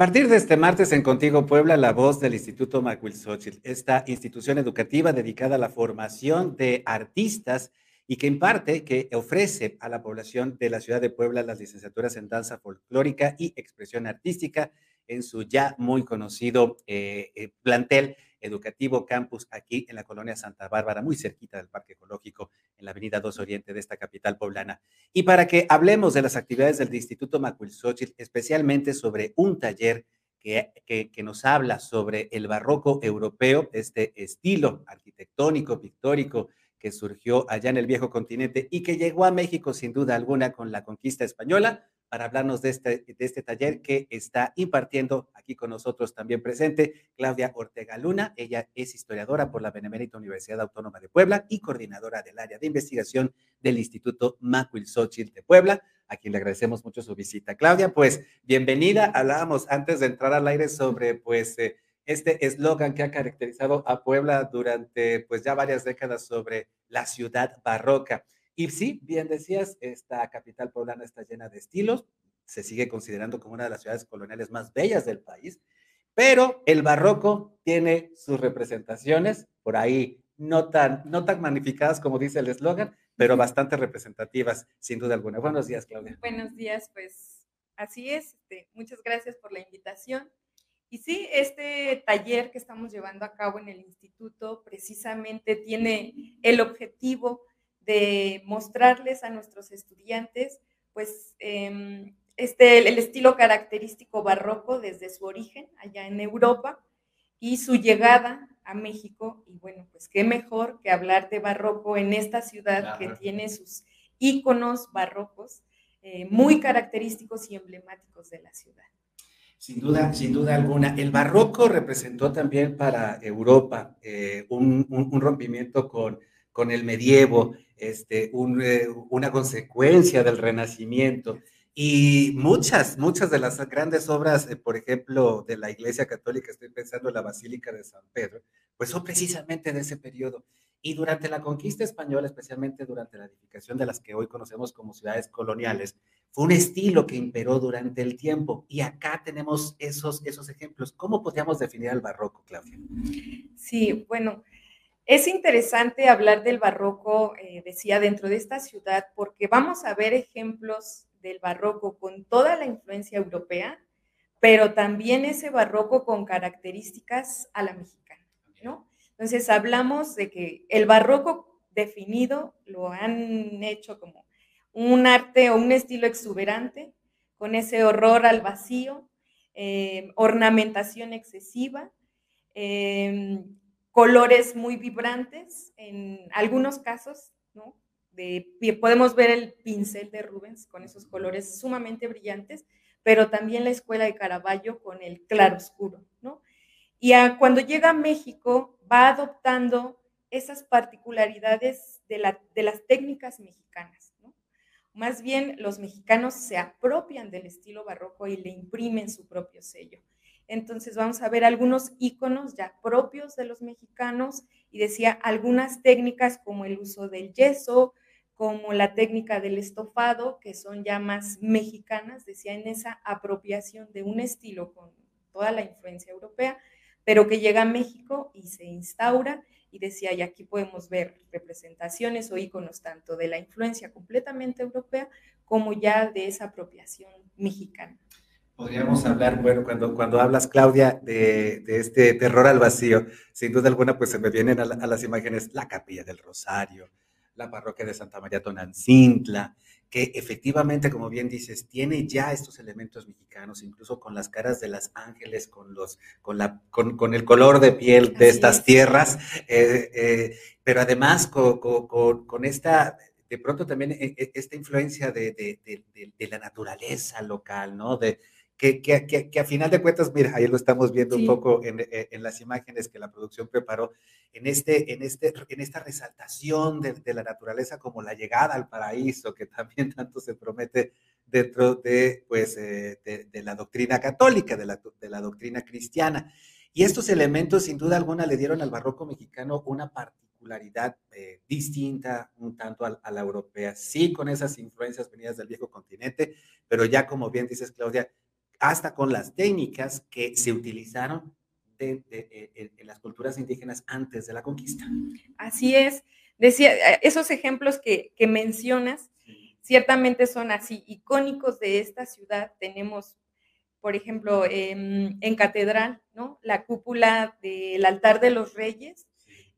A partir de este martes en Contigo Puebla, la voz del Instituto Macuilxochitl, esta institución educativa dedicada a la formación de artistas y que imparte, que ofrece a la población de la ciudad de Puebla las licenciaturas en danza folclórica y expresión artística en su ya muy conocido eh, eh, plantel educativo campus aquí en la colonia Santa Bárbara, muy cerquita del Parque Ecológico, en la avenida 2 Oriente de esta capital poblana. Y para que hablemos de las actividades del Instituto Macuilxochitl, especialmente sobre un taller que, que, nos habla sobre el barroco europeo, este estilo arquitectónico, pictórico, que surgió allá en el viejo continente y que llegó a México sin duda alguna con la conquista española, para hablarnos de este, de este taller que está impartiendo aquí con nosotros también presente Claudia Ortega Luna. Ella es historiadora por la Benemérita Universidad Autónoma de Puebla y coordinadora del área de investigación del Instituto Macuilxochitl de Puebla, a quien le agradecemos mucho su visita. Claudia, pues bienvenida. Hablábamos antes de entrar al aire sobre pues eh, este eslogan que ha caracterizado a Puebla durante pues ya varias décadas sobre la ciudad barroca. Y sí, bien decías, esta capital poblana está llena de estilos, se sigue considerando como una de las ciudades coloniales más bellas del país, pero el barroco tiene sus representaciones, por ahí no tan, no tan magnificadas como dice el eslogan, pero bastante representativas, sin duda alguna. Buenos días, Claudia. Buenos días, pues así es. Este, muchas gracias por la invitación. Y sí, este taller que estamos llevando a cabo en el instituto precisamente tiene el objetivo de mostrarles a nuestros estudiantes, pues, em, este, el estilo característico barroco desde su origen allá en Europa y su llegada a México. Y bueno, pues qué mejor que hablar de barroco en esta ciudad que tiene sus íconos barrocos eh, muy característicos y emblemáticos de la ciudad. Sin duda, sin duda alguna. El barroco representó también para Europa eh, un, un, rompimiento con, con el medievo, este, eh, una consecuencia del renacimiento. Y muchas, muchas de las grandes obras, eh, por ejemplo, de la Iglesia Católica, estoy pensando en la Basílica de San Pedro, pues son precisamente de ese periodo. Y durante la conquista española, especialmente durante la edificación de las que hoy conocemos como ciudades coloniales, fue un estilo que imperó durante el tiempo. Y acá tenemos esos, esos ejemplos. ¿Cómo podríamos definir al barroco, Claudia? Sí, bueno, es interesante hablar del barroco, eh, decía, dentro de esta ciudad, porque vamos a ver ejemplos del barroco con toda la influencia europea, pero también ese barroco con características a la mexicana, ¿no? Entonces hablamos de que el barroco definido lo han hecho como un arte o un estilo exuberante, con ese horror al vacío, eh, ornamentación excesiva, eh, colores muy vibrantes, en algunos casos, ¿no? De, podemos ver el pincel de Rubens con esos colores sumamente brillantes, pero también la escuela de Caravaggio con el claro oscuro, ¿no? Y cuando llega a México va adoptando esas particularidades de, las técnicas mexicanas. Más bien los mexicanos se apropian del estilo barroco y le imprimen su propio sello. Entonces vamos a ver algunos iconos ya propios de los mexicanos y decía algunas técnicas como el uso del yeso, como la técnica del estofado, que son ya más mexicanas, decía en esa apropiación de un estilo con toda la influencia europea, pero que llega a México y se instaura y decía, y aquí podemos ver representaciones o iconos tanto de la influencia completamente europea como ya de esa apropiación mexicana. Podríamos hablar, bueno, cuando, cuando hablas, Claudia, de, de, este terror al vacío, sin duda alguna, pues se me vienen a, las imágenes la capilla del Rosario, la parroquia de Santa María Tonancintla, que efectivamente, como bien dices, tiene ya estos elementos mexicanos, incluso con las caras de las ángeles, con, los, con, la, con, con el color de piel de estas tierras, eh, eh, pero además con, con, esta, de pronto también eh, esta influencia de, de, de, de la naturaleza local, ¿no? De, que, que, que, a final de cuentas, mira, ahí lo estamos viendo un poco en, eh, en, las imágenes que la producción preparó, en, este, en, este, en esta resaltación de, de, la naturaleza como la llegada al paraíso, que también tanto se promete dentro de, pues, eh, de, de, la doctrina católica, de la, de la doctrina cristiana. Y estos elementos, sin duda alguna, le dieron al barroco mexicano una particularidad eh, distinta un tanto a, la europea. Sí, con esas influencias venidas del viejo continente, pero ya como bien dices, Claudia, hasta con las técnicas que se utilizaron de, en las culturas indígenas antes de la conquista. Así es. Decía, eh, esos ejemplos que, que mencionas ciertamente son así icónicos de esta ciudad. Tenemos por ejemplo, en, catedral, ¿no? La cúpula del altar de los reyes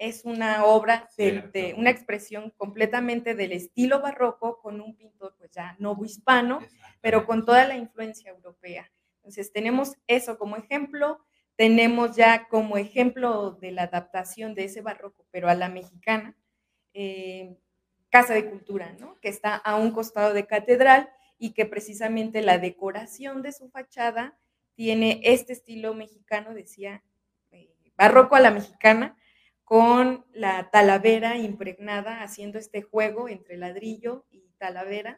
es una obra de, una expresión completamente del estilo barroco con un pintor pues ya novo hispano, pero con toda la influencia europea. Entonces tenemos eso como ejemplo, tenemos ya como ejemplo de la adaptación de ese barroco, pero a la mexicana, eh, Casa de Cultura, ¿no? Que está a un costado de catedral y que precisamente la decoración de su fachada tiene este estilo mexicano, decía, eh, barroco a la mexicana, con la talavera impregnada, haciendo este juego entre ladrillo y talavera,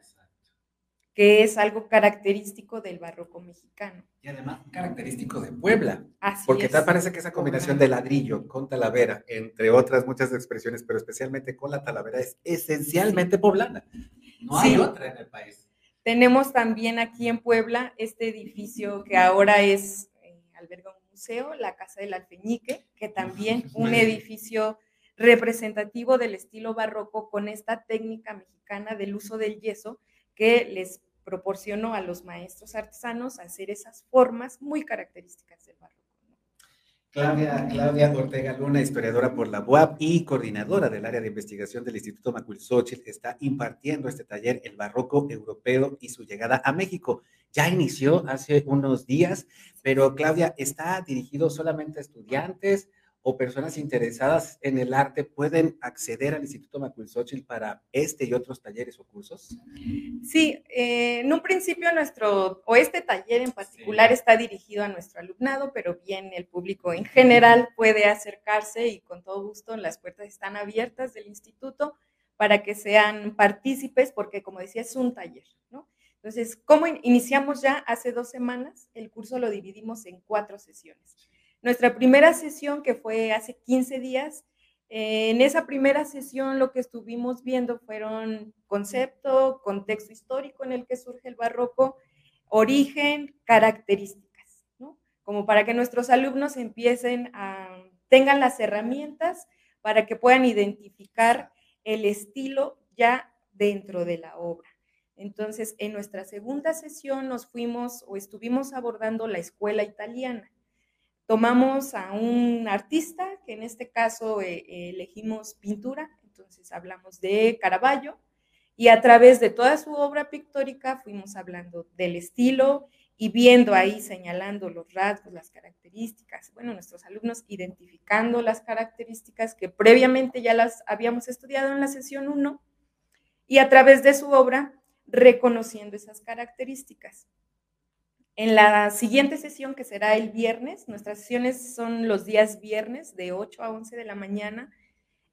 que es algo característico del barroco mexicano. Y además característico de Puebla, porque tal parece que esa combinación de ladrillo con talavera, entre otras muchas expresiones, pero especialmente con la talavera, es esencialmente poblana. No hay otra en el país. Tenemos también aquí en Puebla este edificio que ahora es, eh, alberga un museo, la Casa del Alfeñique, que también un edificio representativo del estilo barroco con esta técnica mexicana del uso del yeso que les proporcionó a los maestros artesanos hacer esas formas muy características del barroco. Claudia, Claudia Ortega Luna, historiadora por la UAP y coordinadora del área de investigación del Instituto Macuilxóchitl, está impartiendo este taller, El Barroco Europeo y su llegada a México. Ya inició hace unos días, pero Claudia, ¿está dirigido solamente a estudiantes o personas interesadas en el arte pueden acceder al Instituto Macuilxóchitl para este y otros talleres o cursos? Sí, eh, en un principio nuestro, o este taller en particular está dirigido a nuestro alumnado, pero bien el público en general puede acercarse y con todo gusto las puertas están abiertas del instituto para que sean partícipes, porque como decía, es un taller, ¿no? Entonces, ¿cómo iniciamos ya hace dos semanas? El curso lo dividimos en cuatro sesiones. Nuestra primera sesión, que fue hace 15 días, eh, en esa primera sesión lo que estuvimos viendo fueron concepto, contexto histórico en el que surge el barroco, origen, características, ¿no? Como para que nuestros alumnos empiecen a, tengan las herramientas para que puedan identificar el estilo ya dentro de la obra. Entonces, en nuestra segunda sesión nos fuimos o estuvimos abordando la escuela italiana tomamos a un artista, que en este caso eh, elegimos pintura, entonces hablamos de Caravaggio, y a través de toda su obra pictórica fuimos hablando del estilo y viendo ahí, señalando los rasgos, las características, bueno, nuestros alumnos identificando las características que previamente ya las habíamos estudiado en la sesión 1 y a través de su obra reconociendo esas características. En la siguiente sesión, que será el viernes, nuestras sesiones son los días viernes de 8 a 11 de la mañana.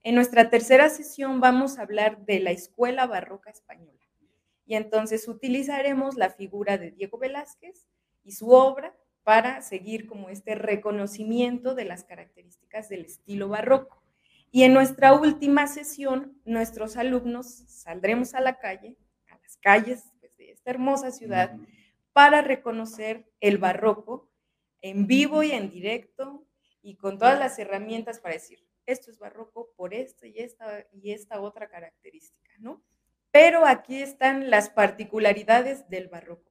En nuestra tercera sesión vamos a hablar de la escuela barroca española. Y entonces utilizaremos la figura de Diego Velázquez y su obra para seguir como este reconocimiento de las características del estilo barroco. Y en nuestra última sesión, nuestros alumnos saldremos a la calle, a las calles pues, de esta hermosa ciudad para reconocer el barroco en vivo y en directo y con todas las herramientas para decir, esto es barroco por esto y esta, y esta otra característica, ¿no? Pero aquí están las particularidades del barroco.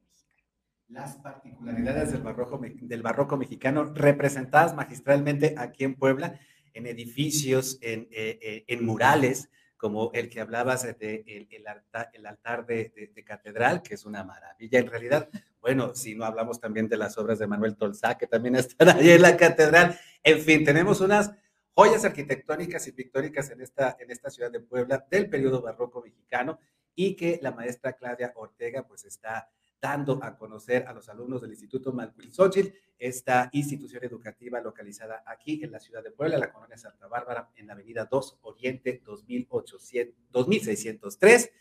Las particularidades del barroco, del barroco mexicano representadas magistralmente aquí en Puebla, en edificios, en, eh, eh, murales, como el que hablabas de el altar de, catedral, que es una maravilla. En realidad, bueno, si no hablamos también de las obras de Manuel Tolsá, que también están ahí en la catedral. En fin, tenemos unas joyas arquitectónicas y pictóricas en esta, en esta ciudad de Puebla del periodo barroco mexicano y que la maestra Claudia Ortega pues está dando a conocer a los alumnos del Instituto Malcuilzóchitl, esta institución educativa localizada aquí en la ciudad de Puebla, la colonia Santa Bárbara, en la avenida 2 Oriente 2800, 2603.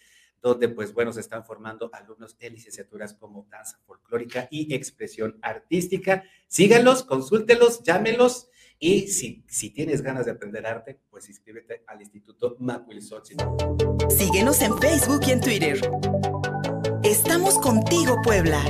Donde pues bueno, se están formando alumnos en licenciaturas como danza folclórica y expresión artística. Síganlos, consúltelos, llámelos y si, si tienes ganas de aprender arte, pues inscríbete al Instituto Macuilxochitl. Síguenos en Facebook y en Twitter. Estamos contigo, Puebla.